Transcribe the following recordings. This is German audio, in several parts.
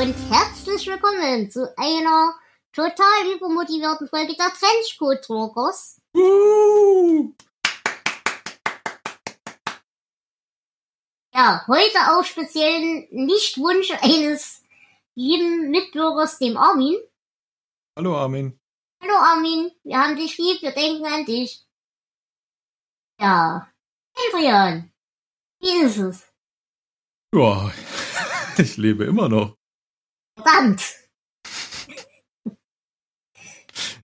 und herzlich willkommen zu einer total übermotivierten Folge der Trenchcoat Talkers. Uh, Ja, heute auf speziellen Nichtwunsch eines lieben Mitbürgers, dem Armin. hallo Armin. Hallo Armin, wir haben dich lieb, wir denken an dich. Ja, Adrian, wie ist es? Ja, ich lebe immer noch. Verdammt,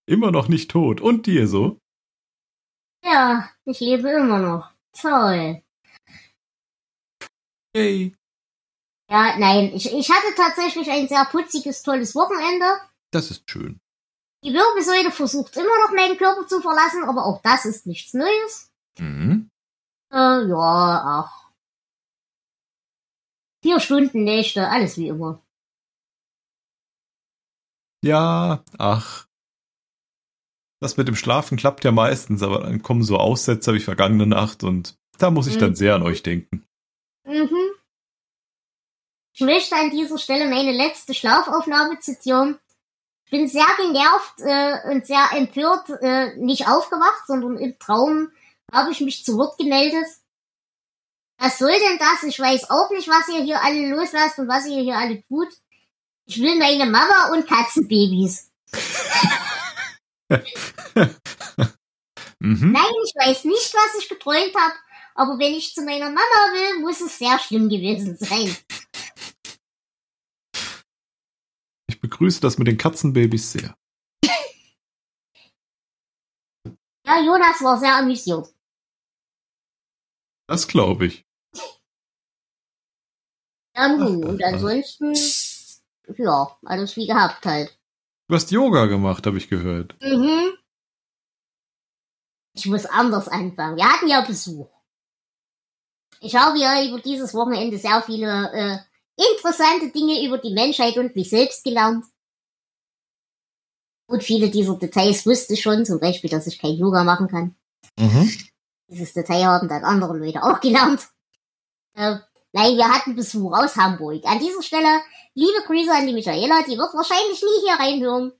Immer noch nicht tot. Und dir so? ja, ich lebe immer noch. Toll. Yay. Ja, nein, ich, ich hatte tatsächlich ein sehr putziges, tolles Wochenende. Das ist schön. Die Wirbelsäule versucht immer noch meinen Körper zu verlassen, aber auch das ist nichts Neues. Mhm. Äh, ja, ach. Vier Stunden Nächte, alles wie immer. Ja, ach. Das mit dem Schlafen klappt ja meistens, aber dann kommen so Aussetzer wie vergangene Nacht und da muss ich dann Mhm. sehr an euch denken. Mhm. Ich möchte an dieser Stelle meine letzte Schlafaufnahme zitieren. Ich bin sehr genervt äh, und sehr empört, äh, nicht aufgewacht, sondern im Traum habe ich mich zu Wort gemeldet. Was soll denn das? Ich weiß auch nicht, was ihr hier alle loslasst und was ihr hier alle tut. Ich will meine Mama und Katzenbabys. Mhm. Nein, ich weiß nicht, was ich geträumt habe, aber wenn ich zu meiner Mama will, muss es sehr schlimm gewesen sein. Ich begrüße das mit den Katzenbabys sehr. Ja, Jonas war sehr amüsiert. Das glaube ich. Ja, Ach, und ach. ansonsten, ja, alles wie gehabt halt. Du hast Yoga gemacht, habe ich gehört. Mhm. Ich muss anders anfangen. Wir hatten ja Besuch. Ich habe ja über dieses Wochenende sehr viele äh, interessante Dinge über die Menschheit und mich selbst gelernt. Und viele dieser Details wusste ich schon, zum Beispiel, dass ich kein Yoga machen kann. Mhm. Dieses Detail haben dann andere Leute auch gelernt. Äh, nein, wir hatten Besuch aus Hamburg. An dieser Stelle liebe Grüße an die Michaela, die wird wahrscheinlich nie hier reinhören.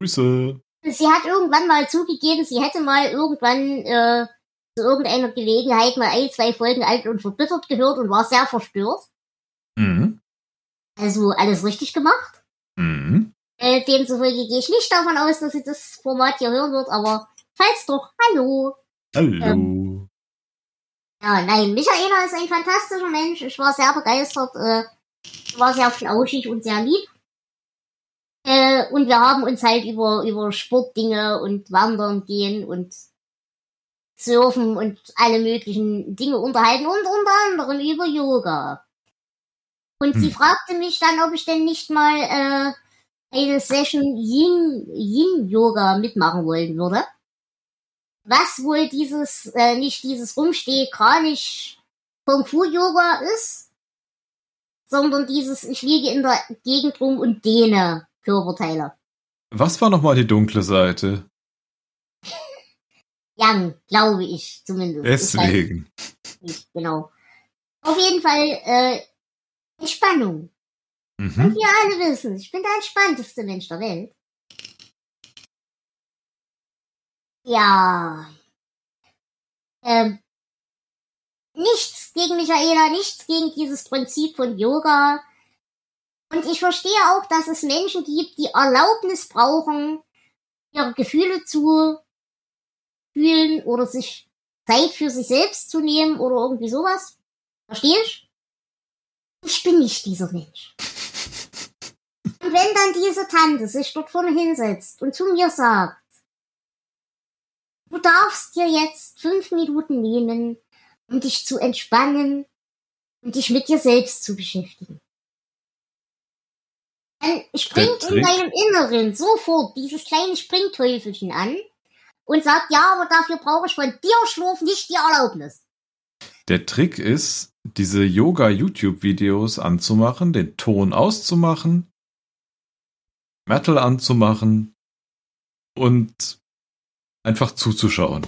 Grüße. Sie hat irgendwann mal zugegeben, sie hätte mal irgendwann äh, zu irgendeiner Gelegenheit mal ein, zwei Folgen alt und verbittert gehört und war sehr verstört. Mhm. Also alles richtig gemacht. Mhm. Äh, demzufolge gehe ich nicht davon aus, dass sie das Format hier hören wird, aber falls doch, hallo. Hallo. Ja, nein, Michaela ist ein fantastischer Mensch. Ich war sehr begeistert, äh, war sehr flauschig und sehr lieb. Äh, und wir haben uns halt über, über Sportdinge und Wandern gehen und Surfen und alle möglichen Dinge unterhalten und unter anderem über Yoga. Und sie Hm. fragte mich dann, ob ich denn nicht mal äh, eine Session Yin, Yin Yoga mitmachen wollen würde. Was wohl dieses, äh, nicht dieses Rumsteh kranisch Kung Fu Yoga ist, sondern dieses, ich liege in der Gegend rum und dehne Körperteile. Was war nochmal die dunkle Seite? Yang, glaube ich zumindest. Weiß Deswegen. nicht, genau. Auf jeden Fall, äh, Entspannung. Und Mhm. wir alle wissen, ich bin der entspannteste Mensch der Welt. Ja. Ähm, nichts gegen Michaela, nichts gegen dieses Prinzip von Yoga. Und ich verstehe auch, dass es Menschen gibt, die Erlaubnis brauchen, ihre Gefühle zu fühlen oder sich Zeit für sich selbst zu nehmen oder irgendwie sowas. Verstehe ich? Ich bin nicht dieser Mensch. Und wenn dann diese Tante sich dort vorne hinsetzt und zu mir sagt, du darfst dir jetzt fünf Minuten nehmen, um dich zu entspannen und dich mit dir selbst zu beschäftigen. Dann springt in deinem Inneren sofort dieses kleine Springteufelchen an und sagt, ja, aber dafür brauche ich von dir, Schlurf, nicht die Erlaubnis. Der Trick ist, diese Yoga-YouTube-Videos anzumachen, den Ton auszumachen, Metal anzumachen und einfach zuzuschauen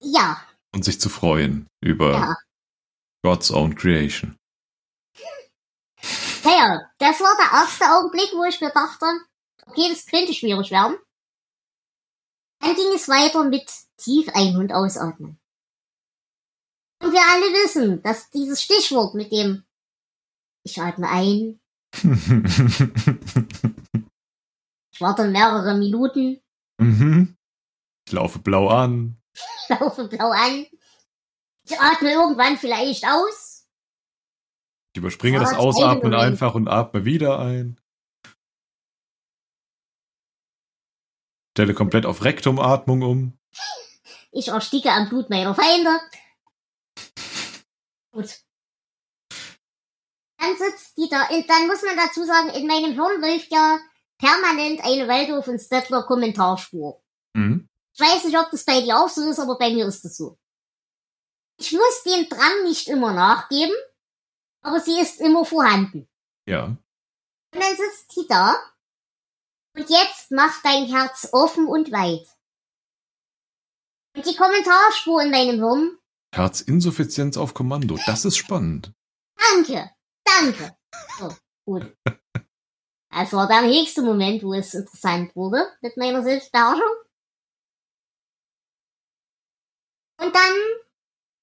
Ja, und sich zu freuen über Ja. God's Own Creation. Naja, das war der erste Augenblick, wo ich mir dachte, okay, das könnte schwierig werden. Dann ging es weiter mit tief ein- und ausatmen. Und wir alle wissen, dass dieses Stichwort mit dem ich atme ein, ich warte mehrere Minuten, mhm. Ich laufe blau an. laufe blau an, ich atme irgendwann vielleicht aus. Ich überspringe das Ausatmen einfach und atme wieder ein. Stelle komplett auf Rektumatmung um. Ich ersticke am Blut meiner Feinde. Gut. Dann sitzt die da, in- dann muss man dazu sagen, in meinem Hirn läuft ja permanent eine Waldorf und Stettler Kommentarspur. Ich weiß nicht, ob das bei dir auch so ist, aber bei mir ist es so. Ich muss dem Drang nicht immer nachgeben, aber sie ist immer vorhanden. Ja. Und dann sitzt die da. Und jetzt mach dein Herz offen und weit. Und die Kommentarspur in meinem Hirn. Herzinsuffizienz auf Kommando. Das ist spannend. Danke, danke. So, gut. Das war der nächste Moment, wo es interessant wurde mit meiner Selbstbeherrschung. Und dann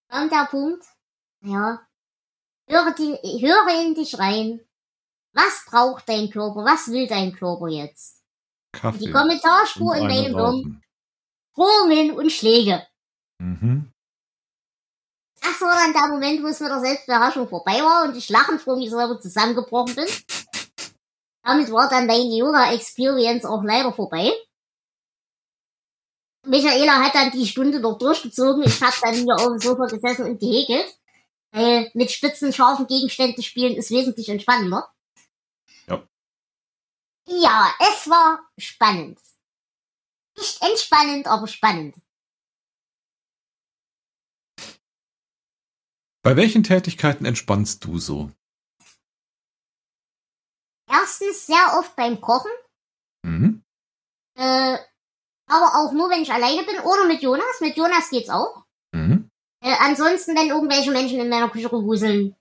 kommt der Punkt, ja, höre, die, höre in dich rein. Was braucht dein Körper? Was will dein Körper jetzt? Kaffee. Die Kommentarspur in eine meinem Hirn. Drohungen und Schläge. Mhm. Das war dann der Moment, wo es mit der Selbstbeherrschung vorbei war und ich lachend vor mir selber zusammengebrochen bin. Damit war dann meine Yoga-Experience auch leider vorbei. Michaela hat dann die Stunde noch durchgezogen. Ich hab dann hier auf dem Sofa gesessen und gehäkelt. Weil mit spitzen, scharfen Gegenständen spielen ist wesentlich entspannender. Ja. Ja, es war spannend. Nicht entspannend, aber spannend. Bei welchen Tätigkeiten entspannst du so? Erstens sehr oft beim Kochen. Mhm. Äh, aber auch nur, wenn ich alleine bin oder mit Jonas. Mit Jonas geht's auch. Mhm. Äh, ansonsten, wenn irgendwelche Menschen in meiner Küche rumwuseln,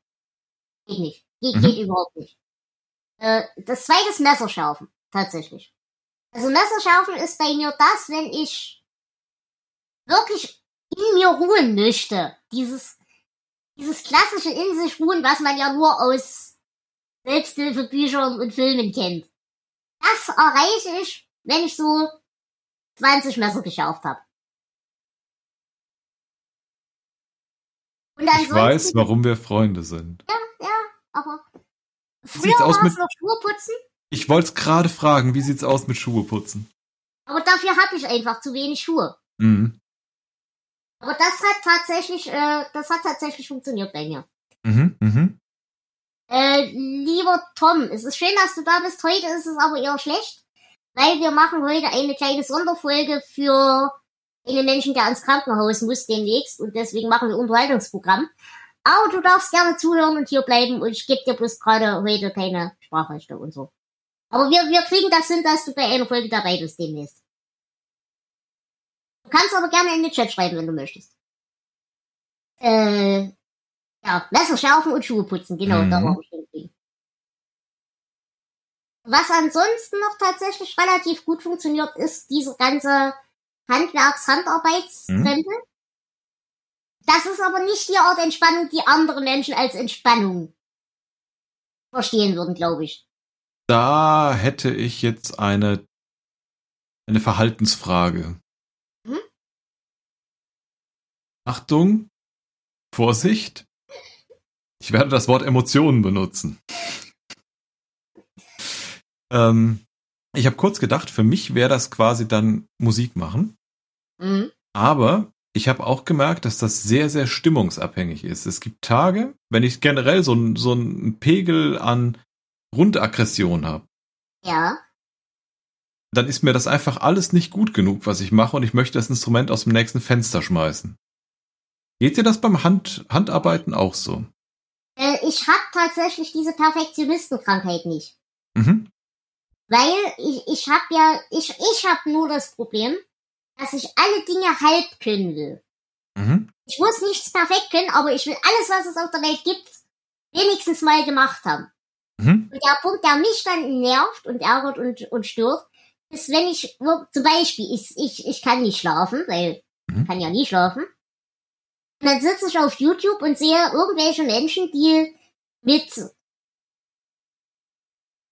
geht nicht. Geht, Mhm. geht überhaupt nicht. Äh, das zweite ist Messerschärfen, tatsächlich. Also Messerschärfen ist bei mir das, wenn ich wirklich in mir ruhen möchte. Dieses, dieses klassische in sich ruhen, was man ja nur aus Selbsthilfebüchern und Filmen kennt. Das erreiche ich, wenn ich so 20 Messer geschärft habe. Und Ich weiß, warum wir Freunde sind. aber sieht's früher aus war es mit- noch Schuhe putzen, Ich wollte es gerade fragen, wie sieht's aus mit Schuhe putzen? aber dafür habe ich einfach zu wenig Schuhe. Mhm. Aber das hat tatsächlich, äh, das hat tatsächlich funktioniert bei mir. Mhm. Mhm. Äh, lieber Tom, es ist schön, dass du da bist. Heute ist es aber eher schlecht, weil wir machen heute eine kleine Sonderfolge für einen Menschen, der ins Krankenhaus muss demnächst und deswegen machen wir Unterhaltungsprogramm. Aber du darfst gerne zuhören und hier bleiben und ich gebe dir bloß gerade heute keine Sprachrechte und so. Aber wir, wir kriegen das hin, dass du bei einer Folge dabei bist demnächst. Du kannst aber gerne in den Chat schreiben, wenn du möchtest. Äh, ja, Messer schärfen und Schuhe putzen, genau, Mhm. da war ich. Was ansonsten noch tatsächlich relativ gut funktioniert, ist diese ganze Handwerks-Handarbeitskrempel. Das ist aber nicht die Art Entspannung, die andere Menschen als Entspannung verstehen würden, glaube ich. Da hätte ich jetzt eine, eine Verhaltensfrage. Mhm. Achtung, Vorsicht. Ich werde das Wort Emotionen benutzen. Ähm, ich habe kurz gedacht, für mich wäre das quasi dann Musik machen. Mhm. Aber ich habe auch gemerkt, dass das sehr, sehr stimmungsabhängig ist. Es gibt Tage, wenn ich generell so, so einen Pegel an Grundaggression habe, Ja. dann ist mir das einfach alles nicht gut genug, was ich mache, und ich möchte das Instrument aus dem nächsten Fenster schmeißen. Geht dir das beim Hand Handarbeiten auch so? Äh, ich habe tatsächlich diese Perfektionistenkrankheit nicht. Mhm. Weil ich, ich habe ja, ich, ich habe nur das Problem, dass ich alle Dinge halb können will. Mhm. Ich muss nichts perfekt können, aber ich will alles, was es auf der Welt gibt, wenigstens mal gemacht haben. Mhm. Und der Punkt, der mich dann nervt und ärgert und, und stört, ist, wenn ich, zum Beispiel, ich, ich, ich kann nicht schlafen, weil Mhm. ich kann ja nie schlafen. Und dann sitze ich auf YouTube und sehe irgendwelche Menschen, die mit,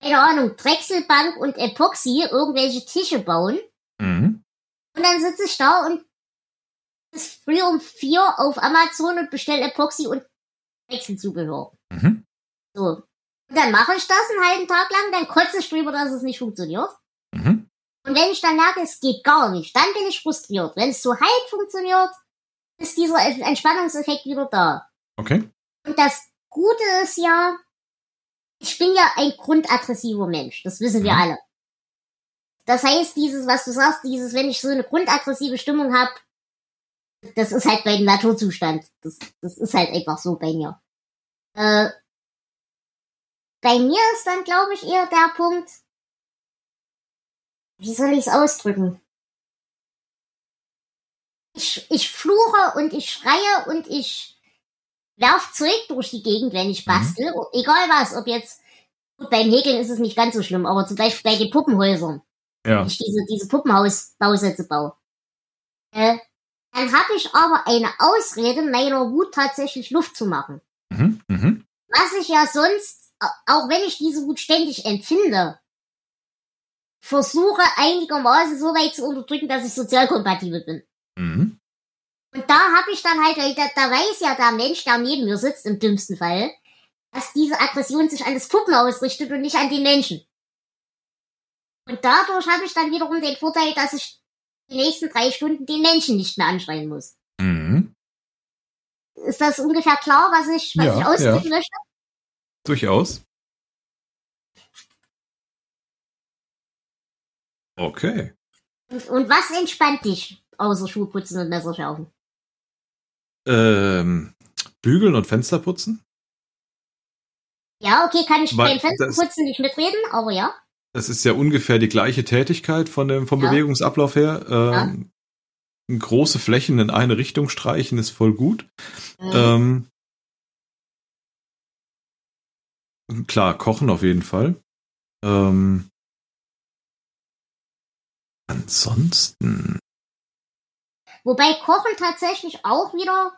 keine Ahnung, Drechselbank und Epoxy irgendwelche Tische bauen. Mhm. Und dann sitze ich da und bis früh um vier auf Amazon und bestelle Epoxy und Drechselzubehör. Mhm. So. Und dann mache ich das einen halben Tag lang, dann kotze ich drüber, dass es nicht funktioniert. Mhm. Und wenn ich dann merke, es geht gar nicht, dann bin ich frustriert. Wenn es so halb funktioniert, ist dieser Entspannungseffekt wieder da. Okay. Und das Gute ist ja, ich bin ja ein grundaggressiver Mensch. Das wissen wir Mhm. alle. Das heißt, dieses, was du sagst, dieses, wenn ich so eine grundaggressive Stimmung habe, das ist halt mein Naturzustand. Das, das ist halt einfach so bei mir. Äh, bei mir ist dann, glaube ich, eher der Punkt, wie soll ich es ausdrücken? Ich, ich fluche und ich schreie und ich werf Zeug durch die Gegend, wenn ich Mhm. bastel. Egal was, ob jetzt, gut, beim Häkeln ist es nicht ganz so schlimm, aber zum Beispiel bei den Puppenhäusern, Ja. wenn ich diese, diese Puppenhausbausätze baue. Äh, dann habe ich aber eine Ausrede, meiner Wut tatsächlich Luft zu machen. Mhm. Mhm. Was ich ja sonst, au- auch wenn ich diese Wut ständig empfinde, versuche einigermaßen so weit zu unterdrücken, dass ich sozial kompatibel bin. Mhm. Und da habe ich dann halt, da, da weiß ja der Mensch, der neben mir sitzt, im dümmsten Fall, dass diese Aggression sich an das Puppen ausrichtet und nicht an den Menschen. Und dadurch habe ich dann wiederum den Vorteil, dass ich die nächsten drei Stunden den Menschen nicht mehr anschreien muss. Mhm. Ist das ungefähr klar, was ich, was Ja, ich ausdrücken möchte? Durchaus. Okay. Und, und was entspannt dich, außer Schuhputzen und Messerschärfen? Ähm, bügeln und Fenster putzen? Ja, okay, kann ich Weil beim Fensterputzen nicht mitreden, aber ja. Das ist ja ungefähr die gleiche Tätigkeit von dem, vom Ja. Bewegungsablauf her. Ähm, Große Flächen in eine Richtung streichen ist voll gut. Mhm. Ähm, klar, kochen auf jeden Fall. Ähm, ansonsten. Wobei Kochen tatsächlich auch wieder,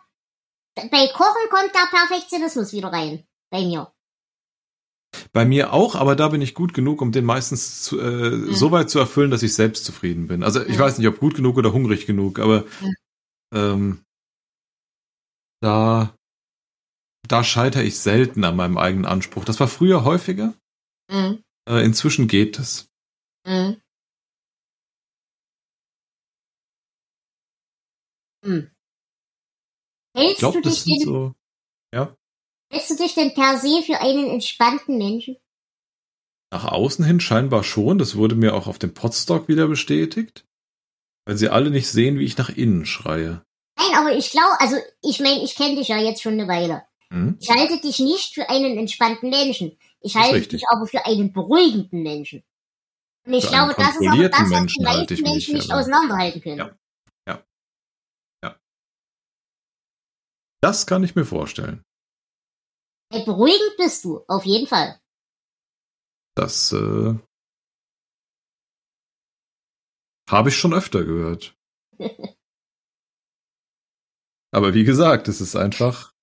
bei Kochen kommt der Perfektionismus wieder rein. Bei mir. Bei mir auch, aber da bin ich gut genug, um den meistens zu, äh, so weit zu erfüllen, dass ich selbst zufrieden bin. Also ich Ja. weiß nicht, ob gut genug oder hungrig genug, aber ähm, da, da scheitere ich selten an meinem eigenen Anspruch. Das war früher häufiger. Mhm. Äh, inzwischen geht es. Mhm. Ich Hältst, glaube, du das dich sind denn, so. hältst du dich denn per se für einen entspannten Menschen? Nach außen hin scheinbar schon. Das wurde mir auch auf dem Podstock wieder bestätigt. Weil sie alle nicht sehen, wie ich nach innen schreie. Nein, aber ich glaube, also ich meine, ich kenne dich ja jetzt schon eine Weile. Hm? Ich halte dich nicht für einen entspannten Menschen. Ich halte richtig. dich aber für einen beruhigenden Menschen. Und ich Für glaube, das ist aber kontrollierten das, was die meisten mich, Menschen nicht aber- auseinanderhalten können. Ja. Das kann ich mir vorstellen. Beruhigend bist du, auf jeden Fall. Das äh, habe ich schon öfter gehört. Aber wie gesagt, es ist einfach.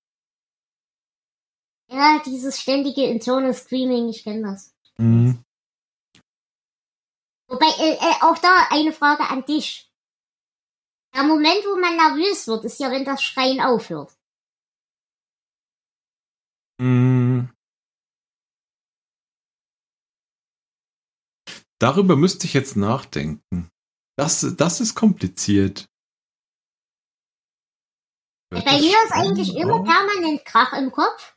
Ja, dieses ständige Internal Screaming, ich kenne das. Mh, Wobei, äh, äh, auch da eine Frage an dich. Der Moment, wo man nervös wird, ist ja, wenn das Schreien aufhört. Mh. Darüber müsste ich jetzt nachdenken. Das, das ist kompliziert. Bei mir ist eigentlich immer permanent Krach im Kopf.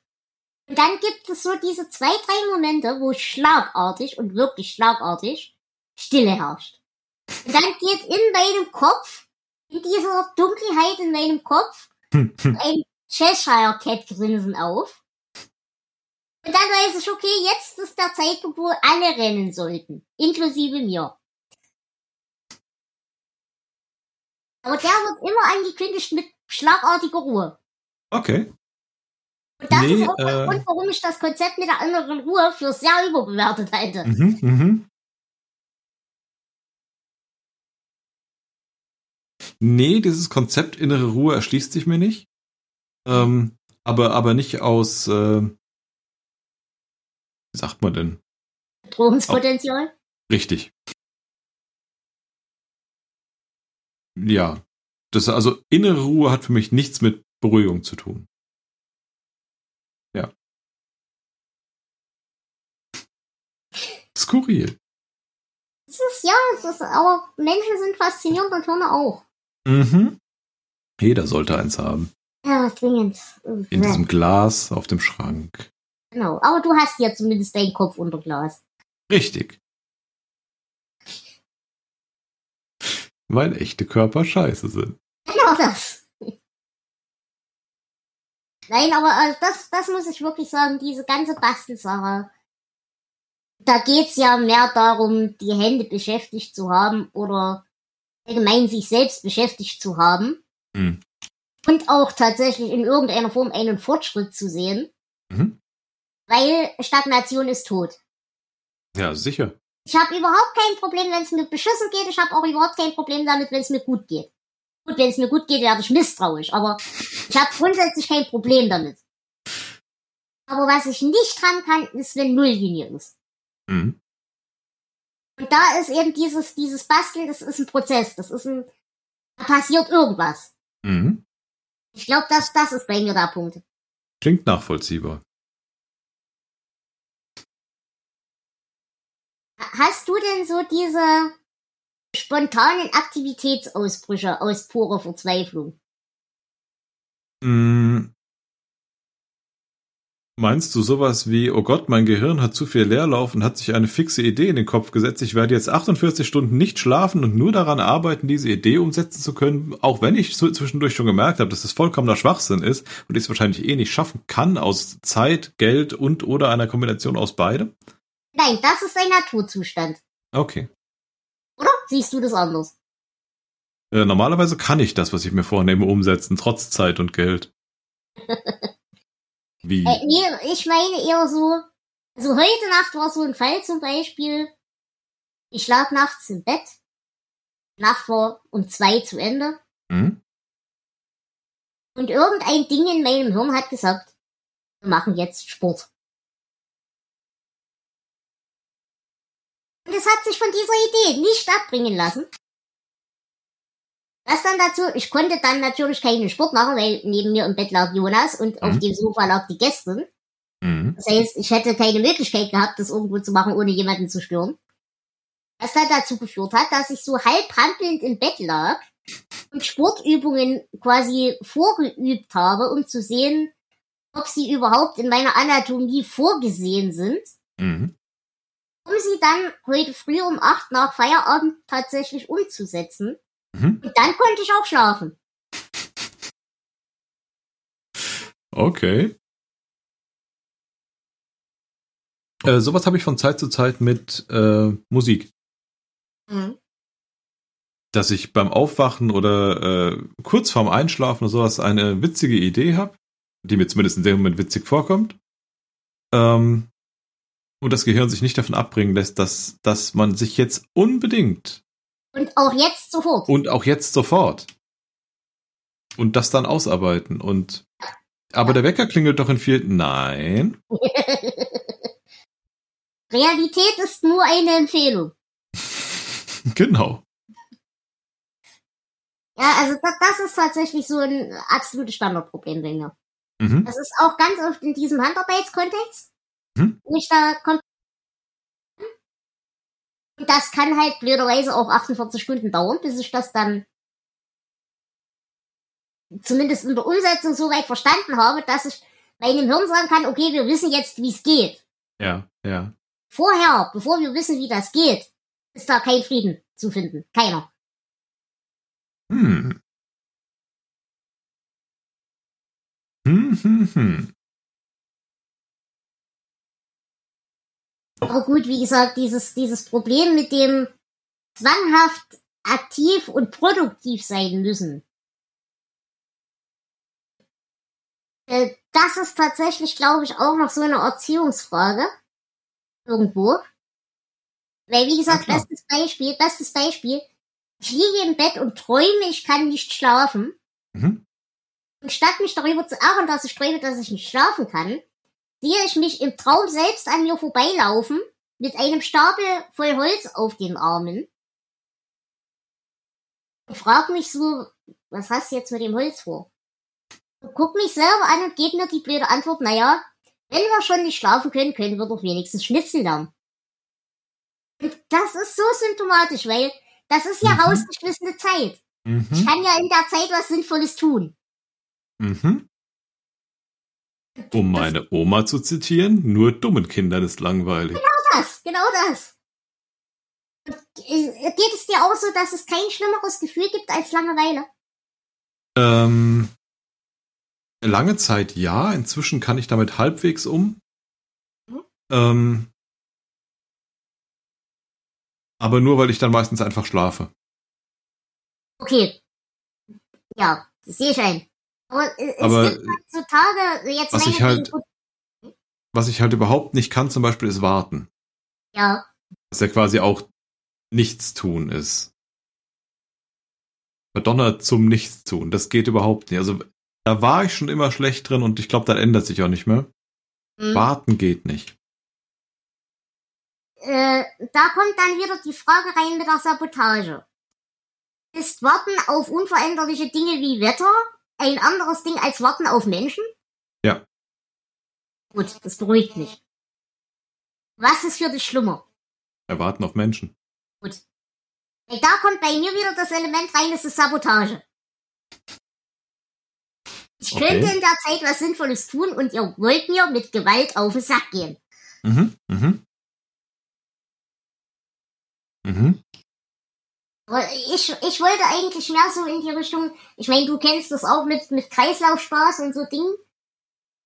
Und dann gibt es so diese zwei, drei Momente, wo schlagartig und wirklich schlagartig Stille herrscht. Und dann geht in meinem Kopf, in dieser Dunkelheit in meinem Kopf, ein Cheshire Cat Grinsen auf. Und dann weiß ich, okay, jetzt ist der Zeitpunkt, wo alle rennen sollten. Inklusive mir. Aber der wird immer angekündigt mit schlagartiger Ruhe. Okay. Und das Nee, ist auch äh, der Grund, warum ich das Konzept mit der inneren Ruhe für sehr überbewertet halte. Mhm, mhm. Nee, dieses Konzept innere Ruhe erschließt sich mir nicht. Ähm, aber, aber nicht aus, äh, wie sagt man denn? Bedrohungspotenzial. Richtig. Ja. Das, also innere Ruhe hat für mich nichts mit Beruhigung zu tun. Ja. Skurril. Es ist, ja, es ist, aber Menschen sind faszinierend und Hirne auch. Mhm. Jeder sollte eins haben. Ja, dringend. In diesem Glas auf dem Schrank. Genau. Aber du hast ja zumindest deinen Kopf unter Glas. Richtig. Weil echte Körper scheiße sind. Genau das. Nein, aber äh, das, das muss ich wirklich sagen, diese ganze Bastelsache. Da geht's ja mehr darum, die Hände beschäftigt zu haben oder allgemein sich selbst beschäftigt zu haben. Hm. Und auch tatsächlich in irgendeiner Form einen Fortschritt zu sehen. Mhm. Weil Stagnation ist tot. Ja, sicher. Ich habe überhaupt kein Problem, wenn es mir beschissen geht. Ich habe auch überhaupt kein Problem damit, wenn es mir gut geht. Gut, wenn es mir gut geht, werde ich misstrauisch, aber ich habe grundsätzlich kein Problem damit. Aber was ich nicht dran kann, ist, wenn Nulllinie ist. Mhm. Und da ist eben dieses, dieses Basteln, das ist ein Prozess. Das ist ein, da passiert irgendwas. Mhm. Ich glaube, das, das ist bei mir der Punkt. Klingt nachvollziehbar. Hast du denn so diese spontanen Aktivitätsausbrüche aus purer Verzweiflung? Mm. Meinst du sowas wie, oh Gott, mein Gehirn hat zu viel Leerlauf und hat sich eine fixe Idee in den Kopf gesetzt, ich werde jetzt 48 Stunden nicht schlafen und nur daran arbeiten, diese Idee umsetzen zu können, auch wenn ich zwischendurch schon gemerkt habe, dass das vollkommener Schwachsinn ist und ich es wahrscheinlich eh nicht schaffen kann aus Zeit, Geld und oder einer Kombination aus beidem? Nein, das ist ein Naturzustand. Okay. Oder? Siehst du das anders? Äh, normalerweise kann ich das, was ich mir vornehme, umsetzen, trotz Zeit und Geld. Wie? Äh, nee, ich meine eher so, also heute Nacht war so ein Fall zum Beispiel, ich lag nachts im Bett, Nacht war um zwei zu Ende Hm? und irgendein Ding in meinem Hirn hat gesagt, wir machen jetzt Sport. Es hat sich von dieser Idee nicht abbringen lassen. Was dann dazu, ich konnte dann natürlich keinen Sport machen, weil neben mir im Bett lag Jonas und auf Mhm. dem Sofa lag die Gästin. Mhm. Das heißt, ich hätte keine Möglichkeit gehabt, das irgendwo zu machen, ohne jemanden zu stören. Was dann dazu geführt hat, dass ich so halb hampelnd im Bett lag und Sportübungen quasi vorgeübt habe, um zu sehen, ob sie überhaupt in meiner Anatomie vorgesehen sind, Mhm. Um sie dann heute früh um acht nach Feierabend tatsächlich umzusetzen. Mhm. Und dann konnte ich auch schlafen. Okay. Äh, sowas habe ich von Zeit zu Zeit mit äh, Musik. Mhm. Dass ich beim Aufwachen oder äh, kurz vorm Einschlafen oder sowas eine witzige Idee habe, die mir zumindest in dem Moment witzig vorkommt. Ähm, und das Gehirn sich nicht davon abbringen lässt, dass, dass man sich jetzt unbedingt Und auch jetzt sofort. und auch jetzt sofort und das dann ausarbeiten und aber der Wecker klingelt doch in vier. Nein. Realität ist nur eine Empfehlung. Genau. Ja, also das, das ist tatsächlich so ein absolutes Standardproblem bei mir. Mhm. Das ist auch ganz oft in diesem Handarbeitskontext, Wo ich da kommt. Und das kann halt blöderweise auch 48 Stunden dauern, bis ich das dann zumindest in der Umsetzung so weit verstanden habe, dass ich meinem Hirn sagen kann, okay, wir wissen jetzt, wie es geht. Ja, ja. Vorher, bevor wir wissen, wie das geht, ist da kein Frieden zu finden. Keiner. Hm. Hm, hm, hm. Aber gut, wie gesagt, dieses, dieses Problem mit dem zwanghaft aktiv und produktiv sein müssen. Äh, das ist tatsächlich, glaube ich, auch noch so eine Erziehungsfrage. Irgendwo. Weil, wie gesagt, bestes Beispiel, bestes Beispiel. Ich liege im Bett und träume, ich kann nicht schlafen. Mhm. Und statt mich darüber zu ärgern, dass ich träume, dass ich nicht schlafen kann, sehe ich mich im Traum selbst an mir vorbeilaufen, mit einem Stapel voll Holz auf den Armen. Und frag mich so, was hast du jetzt mit dem Holz vor? Und guck mich selber an und gebe mir die blöde Antwort, naja, wenn wir schon nicht schlafen können, können wir doch wenigstens schnitzen lernen. Und das ist so symptomatisch, weil das ist ja Mhm. rausgeschmissene Zeit. Ich Mhm. kann ja in der Zeit was Sinnvolles tun. Mhm. Um meine Oma zu zitieren, nur dummen Kindern ist langweilig. das, genau das. Und, äh, Geht es dir auch so, dass es kein schlimmeres Gefühl gibt als Langeweile? Ähm, lange Zeit ja, inzwischen kann ich damit halbwegs um. Mhm. Ähm, aber nur, weil ich dann meistens einfach schlafe. Okay. Ja, das sehe ich ein. Aber es Aber, gibt halt so Tage, jetzt was ich halt- Was ich halt überhaupt nicht kann, zum Beispiel, ist warten. Ja, Was ja quasi auch Nichtstun ist. Verdonnert zum Nichtstun. Das geht überhaupt nicht. Also, da war ich schon immer schlecht drin und ich glaube, das ändert sich auch nicht mehr. hm. Warten geht nicht. äh, da kommt dann wieder die Frage rein mit der Sabotage. Ist Warten auf unveränderliche Dinge wie Wetter ein anderes Ding als Warten auf Menschen? Ja. Gut, das beruhigt mich. Was ist für dich schlimmer? Erwarten auf Menschen. Gut. Weil Da kommt bei mir wieder das Element rein, das ist Sabotage. Ich Okay. könnte in der Zeit was Sinnvolles tun und ihr wollt mir mit Gewalt auf den Sack gehen. Mhm, mhm. Mhm. Ich, ich wollte eigentlich mehr so in die Richtung, ich meine, du kennst das auch mit, mit Kreislaufspaß und so Dingen.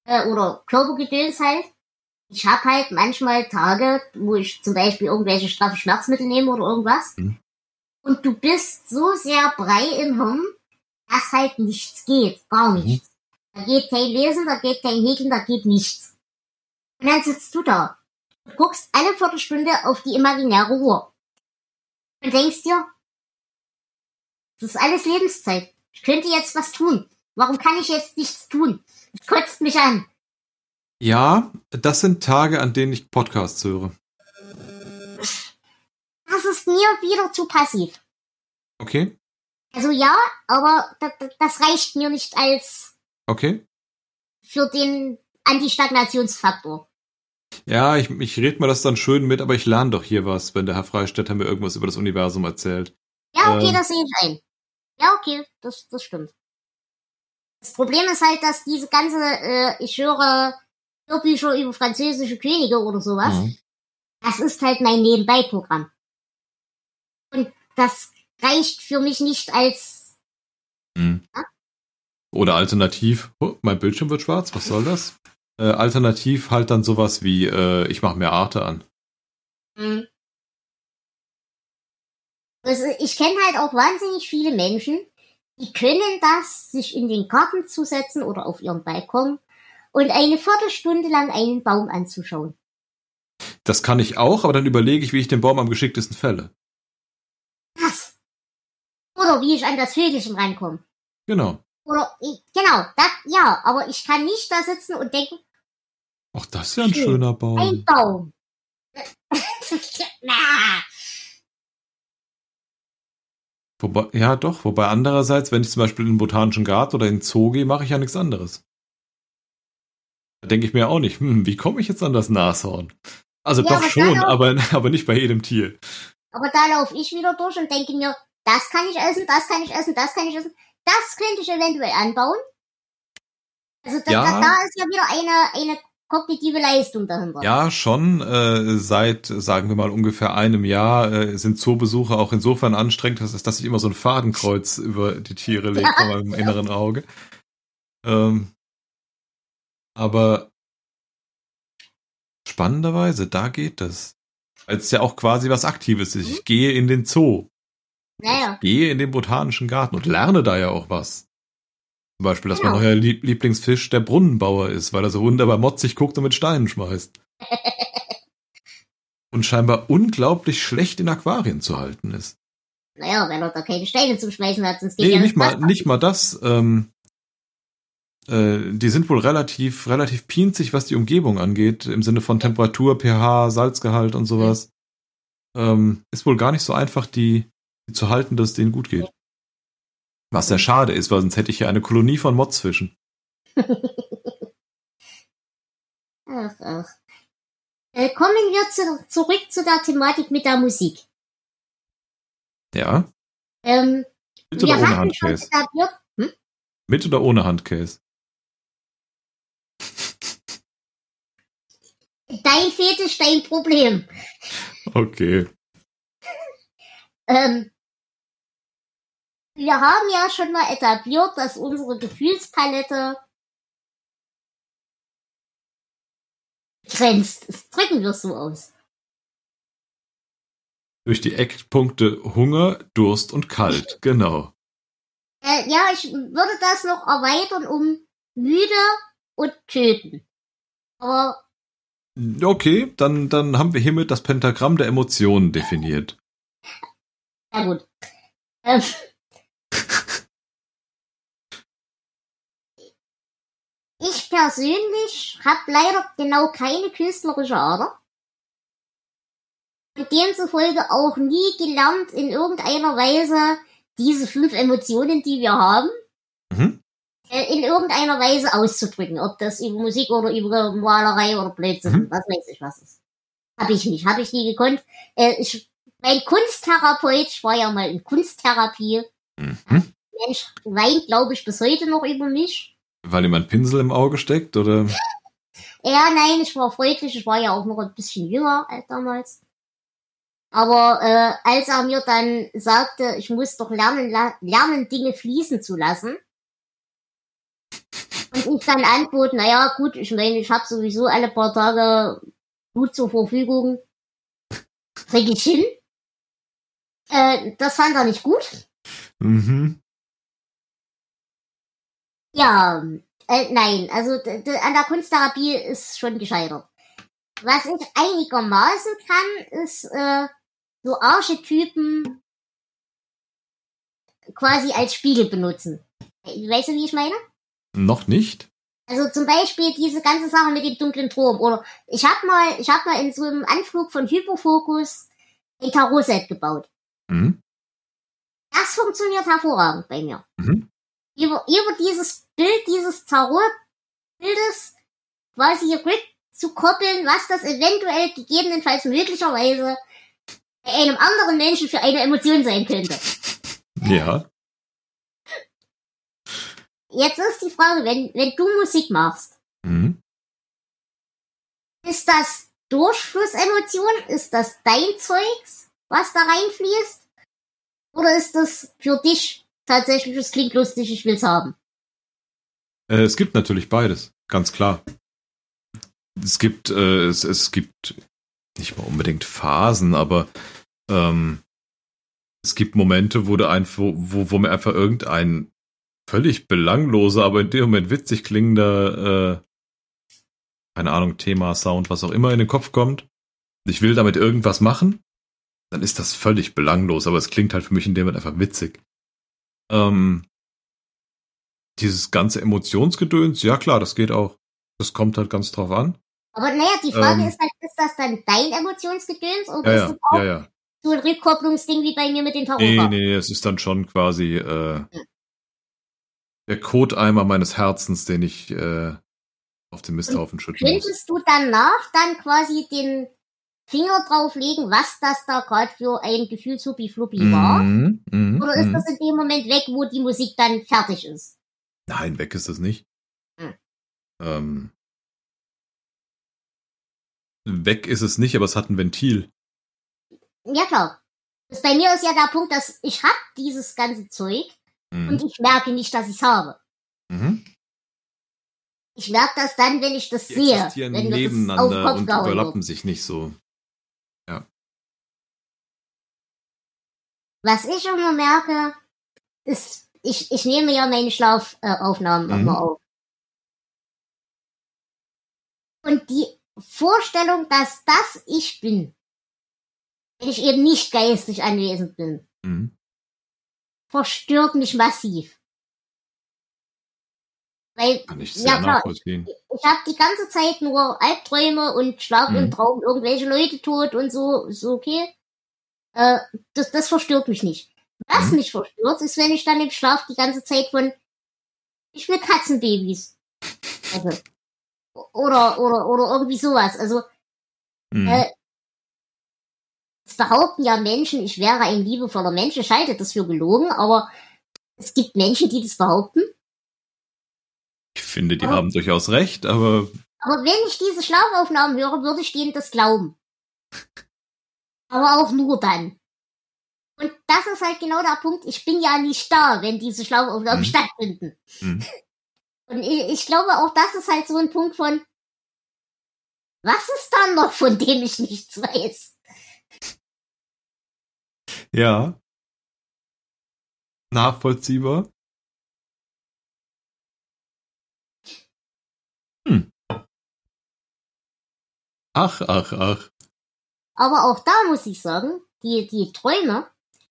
Äh, oder Körpergedöns halt. Ich hab halt manchmal Tage, wo ich zum Beispiel irgendwelche straffe Schmerzmittel nehme oder irgendwas. Mhm. Und du bist so sehr brei im Hirn, dass halt nichts geht. Gar Mhm. nichts. Da geht kein Lesen, da geht kein Häkeln, da geht nichts. Und dann sitzt du da und guckst alle Viertelstunde auf die imaginäre Uhr. Und denkst dir, das ist alles Lebenszeit. Ich könnte jetzt was tun. Warum kann ich jetzt nichts tun? Das kotzt mich an. Ja, das sind Tage, an denen ich Podcasts höre. Das ist mir wieder zu passiv. Okay, Also ja, aber das, reicht mir nicht als okay. für den Antistagnationsfaktor. Ja, ich, ich red mir das dann schön mit, aber ich lerne doch hier was, wenn der Herr Freistetter mir irgendwas über das Universum erzählt. Ja, okay, Ähm. das sehe ich ein. Ja, okay, das, das stimmt. Das Problem ist halt, dass diese ganze, äh, ich höre Hörbücher über französische Könige oder sowas, Mhm. das ist halt mein Nebenbei-Programm. Und das reicht für mich nicht als, Mhm. Ja? Oder alternativ, oh, mein Bildschirm wird schwarz, was soll das? Äh, alternativ halt dann sowas wie, äh, ich mache mir Arte an. hm. Also ich kenne halt auch wahnsinnig viele Menschen, die können das, sich in den Garten zu setzen oder auf ihren Balkon und eine Viertelstunde lang einen Baum anzuschauen. Das kann ich auch, aber dann überlege ich, wie ich den Baum am geschicktesten fälle. Was? Oder wie ich an das Vögelchen rankomme. Genau. Oder, genau, das, ja, aber ich kann nicht da sitzen und denken, Ach, das ist ja ein Schön. schöner ein Baum. Wobei, ja, doch. Wobei andererseits, wenn ich zum Beispiel in den botanischen Garten oder in den Zoo gehe, mache ich ja nichts anderes. Da denke ich mir auch nicht, hm, wie komme ich jetzt an das Nashorn? Also Ja, doch aber schon, aber, aber nicht bei jedem Tier. aber da laufe ich wieder durch und denke mir, das kann ich essen, das kann ich essen, das kann ich essen, das könnte ich eventuell anbauen. Also da, Ja. da, da ist ja wieder eine, eine kognitive Leistung dahinter. Ja, schon. Äh, seit, sagen wir mal, ungefähr einem Jahr äh, sind Zoobesuche auch insofern anstrengend, dass, dass ich immer so ein Fadenkreuz über die Tiere lege Ja. vor meinem inneren Auge. Ähm, aber spannenderweise, da geht das. Weil es ja auch quasi was Aktives ist. Ich gehe in den Zoo. Naja. Ich gehe in den botanischen Garten und lerne da ja auch was. Zum Beispiel, dass genau. mein neuer Lieb Lieblingsfisch der Brunnenbauer ist, weil er so wunderbar motzig guckt und mit Steinen schmeißt. und scheinbar unglaublich schlecht in Aquarien zu halten ist. Naja, wenn er da keine Steine zum Schmeißen hat, sonst geht nee, ja nicht mal, nicht mal das. Ähm, äh, die sind wohl relativ, relativ pinzig, was die Umgebung angeht, im Sinne von Temperatur, pH, Salzgehalt und sowas. Ähm, ist wohl gar nicht so einfach, die, die zu halten, dass es denen gut geht. Was sehr schade ist, weil sonst hätte ich hier eine Kolonie von Motzfischen. ach, ach. Äh, kommen wir zu, zurück zu der Thematik mit der Musik. Ja. Ähm, mit oder ohne Handcase? Hm? Mit oder ohne Handcase? Dein Fetisch, dein Problem. Okay. ähm, wir haben ja schon mal etabliert, dass unsere Gefühlspalette grenzt. Das drücken wir so aus. Durch die Eckpunkte Hunger, Durst und Kalt, genau. Äh, ja, ich würde das noch erweitern um müde und töten. Aber Okay, dann, dann haben wir hiermit das Pentagramm der Emotionen definiert. Ja gut. Ähm. Ich persönlich habe leider genau keine künstlerische Ader. Und demzufolge auch nie gelernt, in irgendeiner Weise diese fünf Emotionen, die wir haben, mhm. Äh, in irgendeiner Weise auszudrücken. Ob das über Musik oder über Malerei oder Blödsinn, mhm. was weiß ich was ist. Hab ich nicht, habe ich nie gekonnt. Äh, ich, mein Kunsttherapeut, ich war ja mal in Kunsttherapie. Mhm. Mensch weint, glaube ich, bis heute noch über mich. Weil ihm ein Pinsel im Auge steckt, oder? Ja, nein, ich war freundlich, ich war ja auch noch ein bisschen jünger als damals. Aber äh, als er mir dann sagte, ich muss doch lernen, lernen, Dinge fließen zu lassen, und ich dann antworte, naja, gut, ich meine, ich habe sowieso alle paar Tage gut zur Verfügung. Krieg ich hin. Äh, das fand er nicht gut. Mhm. Ja, äh, nein, also an der Kunsttherapie ist schon gescheitert. Was ich einigermaßen kann, ist äh, so Archetypen quasi als Spiegel benutzen. Weißt du, wie ich meine? Noch nicht? Also zum Beispiel diese ganze Sache mit dem dunklen Turm. Oder ich habe mal, ich habe mal in so einem Anflug von Hyperfokus ein Tarot-Set gebaut. Mhm. Das funktioniert hervorragend bei mir. Mhm. Über, über dieses Bild dieses Tarot-Bildes quasi zu koppeln, was das eventuell gegebenenfalls möglicherweise bei einem anderen Menschen für eine Emotion sein könnte. Ja. Jetzt ist die Frage, wenn, wenn du Musik machst, mhm. ist das Durchflussemotion? Ist das dein Zeugs, was da reinfließt? Oder ist das für dich tatsächlich, es klingt lustig, ich will's haben? Äh, es gibt natürlich beides, ganz klar. Es gibt, äh, es, es gibt nicht mal unbedingt Phasen, aber ähm, es gibt Momente, wo, du einfach, wo, wo mir einfach irgendein völlig belangloser, aber in dem Moment witzig klingender, äh, keine Ahnung, Thema, Sound, was auch immer in den Kopf kommt. Ich will damit irgendwas machen, dann ist das völlig belanglos, aber es klingt halt für mich in dem Moment einfach witzig. Ähm, dieses ganze Emotionsgedöns, ja klar, das geht auch. Das kommt halt ganz drauf an. Aber naja, die Frage ähm, ist halt, ist das dann dein Emotionsgedöns oder ja, ist das auch ja, ja. so ein Rückkopplungsding wie bei mir mit den Tarot? Nee, nee, es ist dann schon quasi äh, hm der Koteimer meines Herzens, den ich äh, auf den Misthaufen schütten muss. Könntest du danach dann quasi den Finger drauflegen, was das da gerade für ein Gefühlshupi-Fluppi mhm, war? Mm, Oder ist mm. das in dem Moment weg, wo die Musik dann fertig ist? Nein, weg ist es nicht. Hm. Ähm, weg ist es nicht, aber es hat ein Ventil. Ja klar. Das bei mir ist ja der Punkt, dass ich hab dieses ganze Zeug Mhm. Und ich merke nicht, dass ich es habe. Mhm. Ich merke das dann, wenn ich das Die sehe. Existieren wenn nebeneinander das und überlappen sich nicht so. Ja. Was ich immer merke, ist ich, ich nehme ja meine Schlafaufnahmen Mhm. immer auf. Und die Vorstellung, dass das ich bin, wenn ich eben nicht geistig anwesend bin, Mhm. verstört mich massiv. Weil, Kann ich ja sehr klar, nachvollziehen. ich habe die ganze Zeit nur Albträume und schlaf Mhm. im Traum irgendwelche Leute tot und so, ist okay. Äh, das, das verstört mich nicht. Was Mhm. mich verstört, ist, wenn ich dann im Schlaf die ganze Zeit von ich will Katzenbabys. Also, oder, oder, oder irgendwie sowas. Also, Mhm. äh, es behaupten ja Menschen, ich wäre ein liebevoller Mensch. Ich halte das für gelogen, aber es gibt Menschen, die das behaupten. Ich finde, die aber- haben durchaus recht, aber Aber wenn ich diese Schlafaufnahmen höre, würde ich denen das glauben. Aber auch nur dann. Und das ist halt genau der Punkt. Ich bin ja nicht da, wenn diese Schlafaufnahmen Mhm. stattfinden. Mhm. Und ich, ich glaube auch, das ist halt so ein Punkt von, was ist dann noch, von dem ich nichts weiß? ja. Nachvollziehbar. Ach, ach, ach. Aber auch da muss ich sagen, die, die Träume,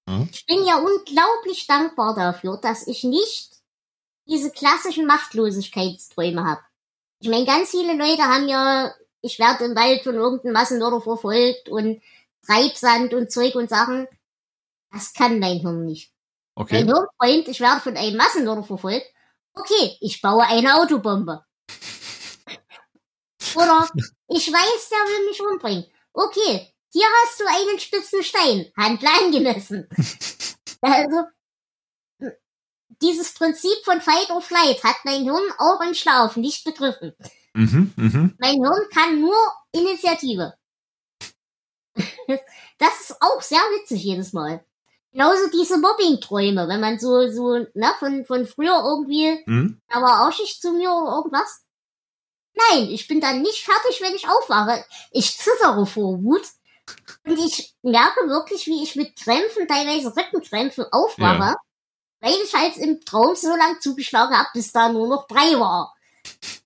Mhm. ich bin ja unglaublich dankbar dafür, dass ich nicht diese klassischen Machtlosigkeitsträume habe. Ich meine, ganz viele Leute haben ja, ich werde im Wald von irgendeinem Massenmörder verfolgt und Treibsand und Zeug und Sachen. Das kann mein Hirn nicht. Okay. Mein Hirn träumt, ich werde von einem Massenmörder verfolgt. Okay, ich baue eine Autobombe. Oder ich weiß, der will mich umbringen. Okay, hier hast du einen spitzen Stein, Handel angemessen. Also, dieses Prinzip von Fight or Flight hat mein Hirn auch im Schlaf nicht begriffen. Mhm, mhm. Mein Hirn kann nur Initiative. Das ist auch sehr witzig jedes Mal. Genauso diese Mobbing-Träume, wenn man so, so, ne, von, von früher irgendwie, Mhm. da war arschig zu mir oder irgendwas. Nein, ich bin dann nicht fertig, wenn ich aufwache. Ich zittere vor Wut. Und ich merke wirklich, wie ich mit Krämpfen, teilweise Rückenkrämpfen aufwache, weil ich halt im Traum so lang zugeschlagen habe, bis da nur noch drei war.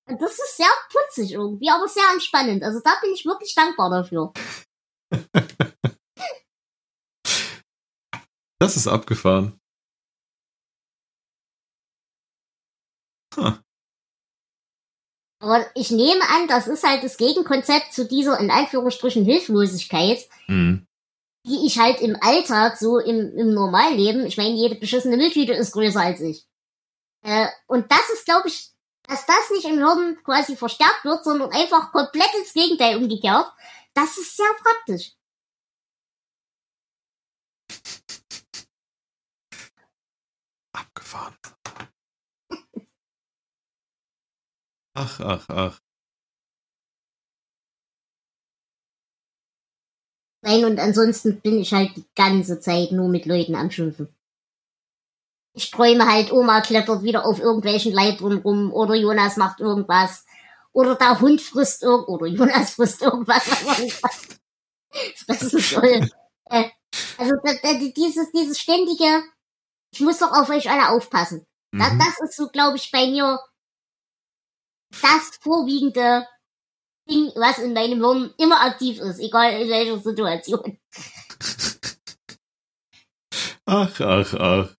Und das ist sehr putzig irgendwie, aber sehr entspannend. Also da bin ich wirklich dankbar dafür. Das ist abgefahren. Huh. Aber ich nehme an, das ist halt das Gegenkonzept zu dieser in Anführungsstrichen Hilflosigkeit, Mhm. die ich halt im Alltag, so im, im Normalleben, ich meine, jede beschissene Mülltüte ist größer als ich. Äh, und das ist, glaube ich, dass das nicht im Hirn quasi verstärkt wird, sondern einfach komplett ins Gegenteil umgekehrt, das ist sehr praktisch. Abgefahren. Ach, ach, ach. Nein, und ansonsten bin ich halt die ganze Zeit nur mit Leuten am Schimpfen. Ich träume halt, Oma klettert wieder auf irgendwelchen Leitern rum oder Jonas macht irgendwas. Oder der Hund frisst irgend oder Jonas frisst irgendwas. was man nicht. Das ist toll. Äh, also dieses, dieses ständige, ich muss doch auf euch alle aufpassen. Mhm. das ist so, glaube ich, bei mir das vorwiegende Ding, was in meinem Hirn immer aktiv ist, egal in welcher Situation. Ach, ach, ach.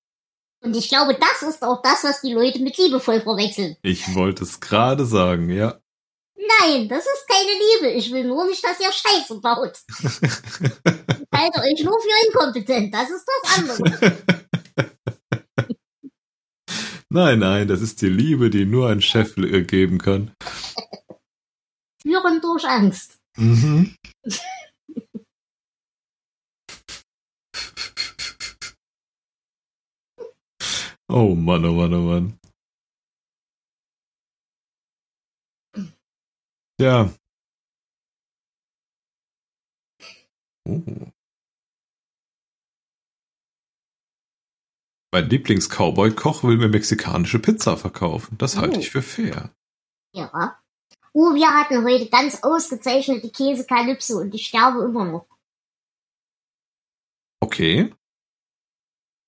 Und ich glaube, das ist auch das, was die Leute mit liebevoll verwechseln. Ich wollte es gerade sagen, ja. Nein, das ist keine Liebe. Ich will nur nicht, dass ihr Scheiße baut. Ich halte euch nur für inkompetent. Das ist was anderes. nein, nein, das ist die Liebe, die nur ein Chef äh, geben kann. Führen durch Angst. Mhm. Oh Mann, oh Mann, oh Mann. Ja. Oh. Mein Lieblings-Cowboy-Koch will mir mexikanische Pizza verkaufen. Das halte Oh. ich für fair. Ja. Uh, wir hatten heute ganz ausgezeichnete Käsekalypse und ich sterbe immer noch. Okay.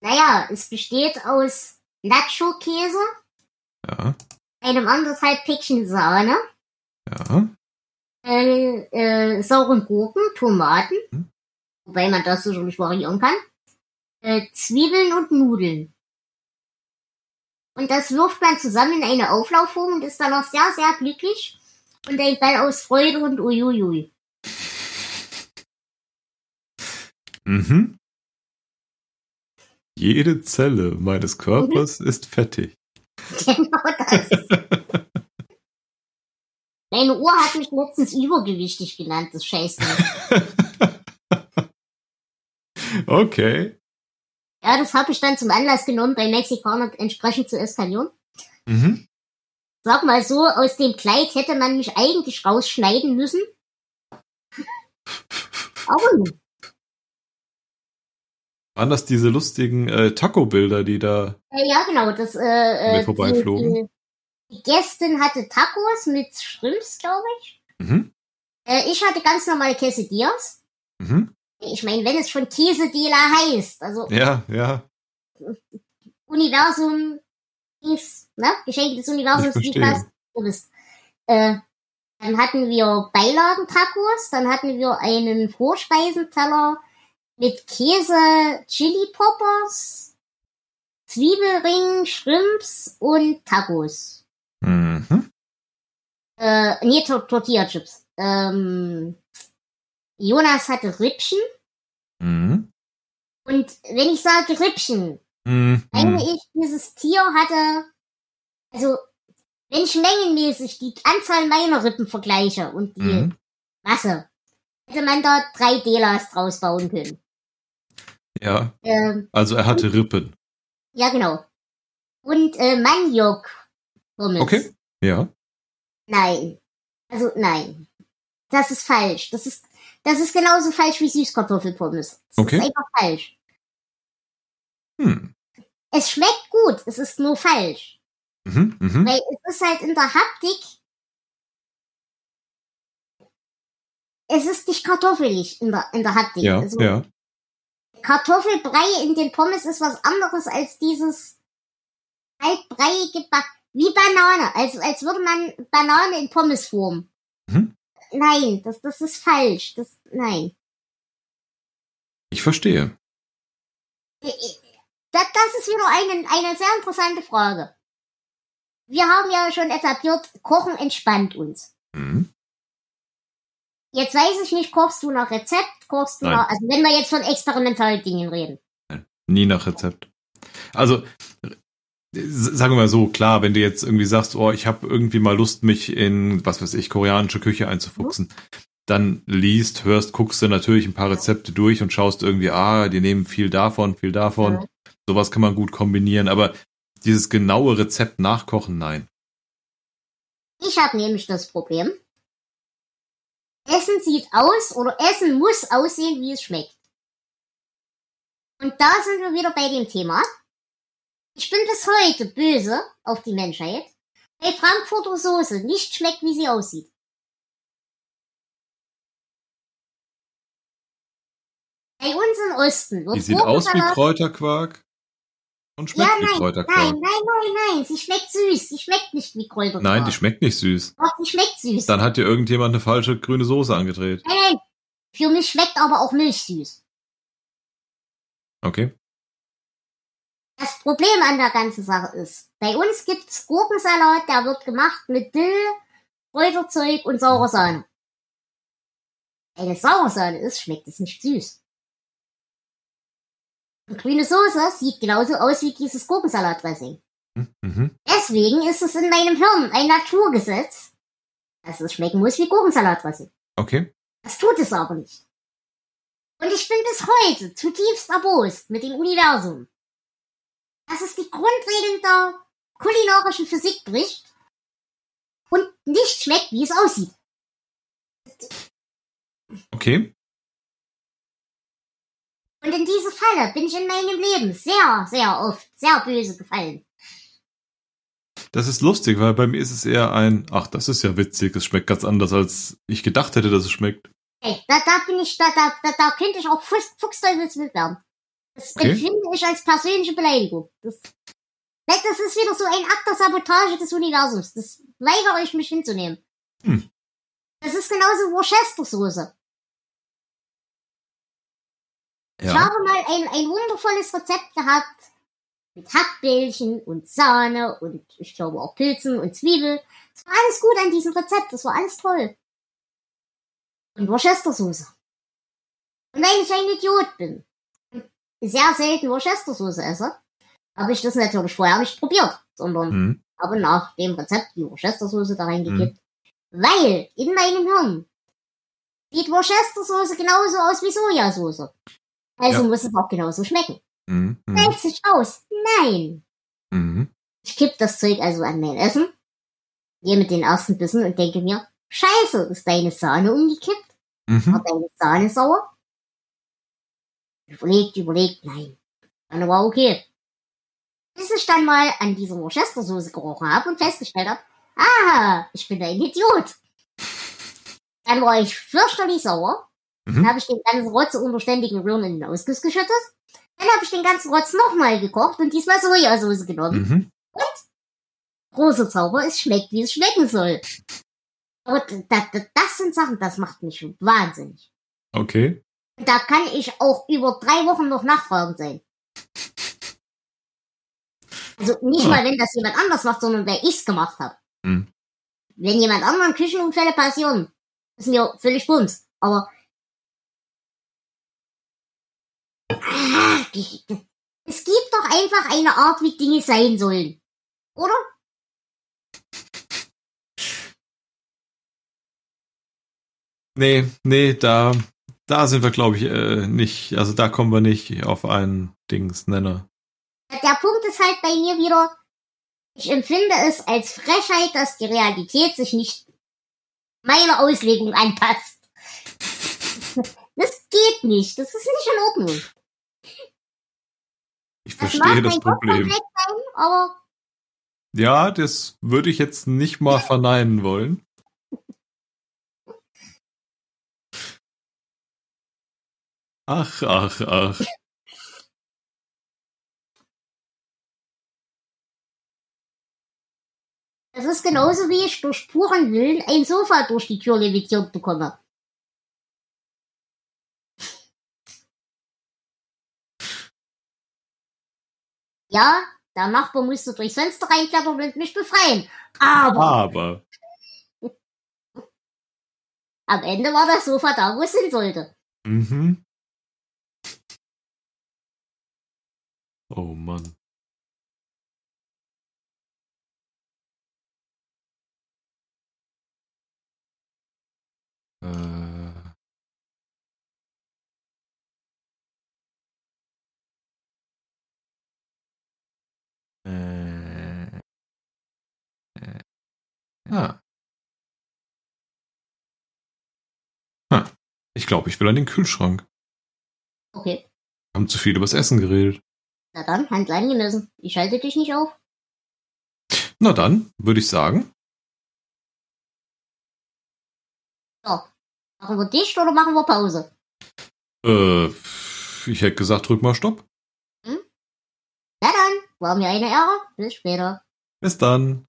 Naja, es besteht aus Nacho-Käse, Ja, einem anderthalb Päckchen Sahne, ja. äh, äh, sauren Gurken, Tomaten, Hm. wobei man das sicherlich variieren kann, äh, Zwiebeln und Nudeln. Und das wirft man zusammen in eine Auflaufform und ist dann noch sehr, sehr glücklich und ein Ball aus Freude und uiuiui. Mhm. Jede Zelle meines Körpers ist fettig. Genau das. Meine Uhr hat mich letztens übergewichtig genannt, das scheiß Ding. okay. Ja, das habe ich dann zum Anlass genommen, bei Mexikanern entsprechend zu eskalieren. Mhm. Sag mal so, aus dem Kleid hätte man mich eigentlich rausschneiden müssen. Aber nun. Waren das diese lustigen äh, Taco-Bilder, die da. Ja, genau, das, äh, äh, vorbeiflogen. Die, die Gästin hatte Tacos mit Shrimps, glaube ich. Mhm. Äh, ich hatte ganz normale Quesadillas. Mhm. Ich meine, wenn es schon Quesadilla heißt, also Ja, ja. Universum, Dings, ne? Geschenke des Universums, wie das du bist. Äh, dann hatten wir Beilagen-Tacos, dann hatten wir einen Vorspeisenteller mit Käse, Chili Poppers, Zwiebelring, Shrimps und Tacos. Mhm. Äh, nee, Tor Tortilla Chips. Ähm, Jonas hatte Rippchen. Mhm. Und wenn ich sage Rippchen, Mhm. meine ich, dieses Tier hatte, also, wenn ich mengenmäßig die Anzahl meiner Rippen vergleiche und die Mhm. Masse, hätte man da drei Delas draus bauen können. Ja, Ähm, also er hatte Rippen. ja, genau. Und äh, Maniok. Pommes. Okay. Ja. Nein. Also, nein. Das ist falsch. Das ist, das ist genauso falsch wie Süßkartoffelpommes. Das Okay. ist einfach falsch. Hm. Es schmeckt gut, es ist nur falsch. Mhm. Mhm. Weil es ist halt in der Haptik. Es ist nicht kartoffelig in der, in der Haptik. Ja, also, ja. Kartoffelbrei in den Pommes ist was anderes als dieses halbbreiige Back. Wie Banane. Also als würde man Banane in Pommesform. Mhm. Nein, das, das ist falsch. Das, nein. Ich verstehe. Das, das ist wieder eine, eine sehr interessante Frage. Wir haben ja schon etabliert, Kochen entspannt uns. Mhm. Jetzt weiß ich nicht, kochst du nach Rezept, kochst du Nein. nach, also wenn wir jetzt von experimentalen Dingen reden. Nie nach Rezept. Also, sagen wir mal so, klar, wenn du jetzt irgendwie sagst, oh, ich habe irgendwie mal Lust, mich in, was weiß ich, koreanische Küche einzufuchsen, dann liest, hörst, guckst du natürlich ein paar Rezepte durch und schaust irgendwie, ah, die nehmen viel davon, viel davon. Ja. Sowas kann man gut kombinieren, aber dieses genaue Rezept nachkochen, nein. Ich habe nämlich das Problem. Essen sieht aus oder Essen muss aussehen, wie es schmeckt. Und da sind wir wieder bei dem Thema. Ich bin bis heute böse auf die Menschheit, weil Frankfurter Soße nicht schmeckt, wie sie aussieht. Bei uns im Osten wird Die sieht aus wie Kräuterquark und schmeckt Ja, wie nein, Kräuterquark. nein, nein, nein, nein, sie schmeckt süß. Sie schmeckt nicht wie Kräuterquark. Nein, die schmeckt nicht süß. Doch, die schmeckt süß. Dann hat dir irgendjemand eine falsche grüne Soße angedreht. Nein, nein. Für mich schmeckt aber auch Milch süß. Okay. Das Problem an der ganzen Sache ist, bei uns gibt's Gurkensalat, der wird gemacht mit Dill, Kräuterzeug und saurer Sahne. Wenn es saure Sahne ist, schmeckt es nicht süß. Und grüne Soße sieht genauso aus wie dieses Gurkensalatdressing. Mhm. Deswegen ist es in meinem Hirn ein Naturgesetz, dass es schmecken muss wie Gurkensalatdressing. Okay. Das tut es aber nicht. Und ich bin bis heute zutiefst erbost mit dem Universum. Dass es die Grundregeln der kulinarischen Physik bricht und nicht schmeckt, wie es aussieht. Okay. Und in diese Falle bin ich in meinem Leben sehr, sehr oft sehr böse gefallen. Das ist lustig, weil bei mir ist es eher ein, ach, das ist ja witzig, es schmeckt ganz anders, als ich gedacht hätte, dass es schmeckt. Ey, da, da bin ich, da, da, da, da könnte ich auch Fuchs, Fuchsteufelswild werden. Das Okay. empfinde ich als persönliche Beleidigung. Das, Das ist wieder so ein Akt der Sabotage des Universums. Das weigere ich mich hinzunehmen. Hm. Das ist genauso Worcestersoße. Ich Ja. habe mal ein, ein wundervolles Rezept gehabt mit Hackbällchen und Sahne und ich glaube auch Pilzen und Zwiebel. Es war alles gut an diesem Rezept, das war alles toll. Und Worcestersoße. Und weil ich ein Idiot bin sehr selten Worcestersoße esse, habe ich das natürlich vorher nicht probiert, sondern Hm. habe nach dem Rezept die Worcestersoße da reingekippt. Weil in meinem Hirn sieht Worcestersoße genauso aus wie Sojasauce. Also Ja. muss es auch genauso schmecken. Hm. Hm. Stellt sich raus. Nein. Hm. Ich kipp das Zeug also an mein Essen, gehe mit den ersten Bissen und denke mir, scheiße, ist deine Sahne umgekippt? Mhm. War deine Sahne sauer? Überlegt, überlegt, nein. Dann war okay. Bis ich dann mal an dieser Worcestersoße gerochen habe und festgestellt habe, ah, ich bin ein Idiot. Dann war ich fürchterlich sauer. Mhm. Dann habe ich den ganzen Rotz unter ständigen Rühren in den Ausguss geschüttet. Dann habe ich den ganzen Rotz nochmal gekocht und diesmal Sojasauce genommen. Mhm. Große Zauber, es schmeckt, wie es schmecken soll. Aber das, das, das sind Sachen, das macht mich wahnsinnig. Okay. Da kann ich auch über drei Wochen noch nachfragend sein. Also nicht Ja. mal, wenn das jemand anders macht, sondern weil ich's gemacht habe. Hm. Wenn jemand anderen Küchenunfälle passieren, ist mir völlig bums. Aber Ah, es gibt doch einfach eine Art, wie Dinge sein sollen. Oder? Nee, nee, da, da sind wir, glaube ich, äh, nicht, also da kommen wir nicht auf einen Dingsnenner. Der Punkt ist halt bei mir wieder, ich empfinde es als Frechheit, dass die Realität sich nicht meiner Auslegung anpasst. Das geht nicht. Das ist nicht in Ordnung. Ich Das verstehe das Problem. sein, Ja, das würde ich jetzt nicht mal verneinen wollen. Ach, ach, ach. es ist genauso wie ich durch puren Willen ein Sofa durch die Tür levitiert bekomme. Ja, der Nachbar musste durchs Fenster reinklettern und mich befreien. Aber Aber. am Ende war das Sofa da, wo es hin sollte. Mhm. Oh Mann. Äh. Äh. Äh. Ah. Ich glaube, ich will an den Kühlschrank. Okay, Wir haben zu viel übers Essen geredet. Na dann, Hand angemessen. Ich schalte dich nicht auf. Na dann, würde ich sagen. So, machen wir dicht oder machen wir Pause? Äh, ich hätte gesagt, drück mal Stopp. Na dann, war mir eine Ehre. Bis später. Bis dann.